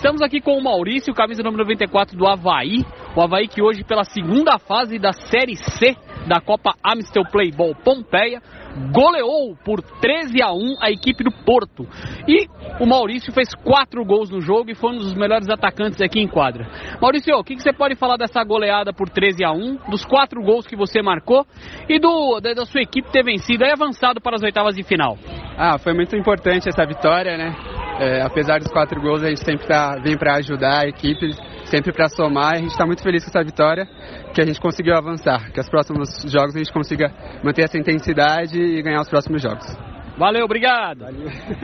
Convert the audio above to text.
Estamos aqui com o Maurício, camisa número 94 do Havaí. O Havaí que hoje, pela segunda fase da Série C da Copa Amstel Playball Pompeia, goleou por 13 a 1 a equipe do Porto. E o Maurício fez quatro gols no jogo e foi um dos melhores atacantes aqui em quadra. Maurício, o que, que você pode falar dessa goleada por 13 a 1 dos quatro gols que você marcou e do, da, da sua equipe ter vencido e avançado para as oitavas de final? Ah, foi muito importante essa vitória, né? É, apesar dos quatro gols, a gente sempre tá, vem para ajudar a equipe, sempre para somar. A gente está muito feliz com essa vitória, que a gente conseguiu avançar, que os próximos jogos a gente consiga manter essa intensidade e ganhar os próximos jogos. Valeu, obrigado. Valeu.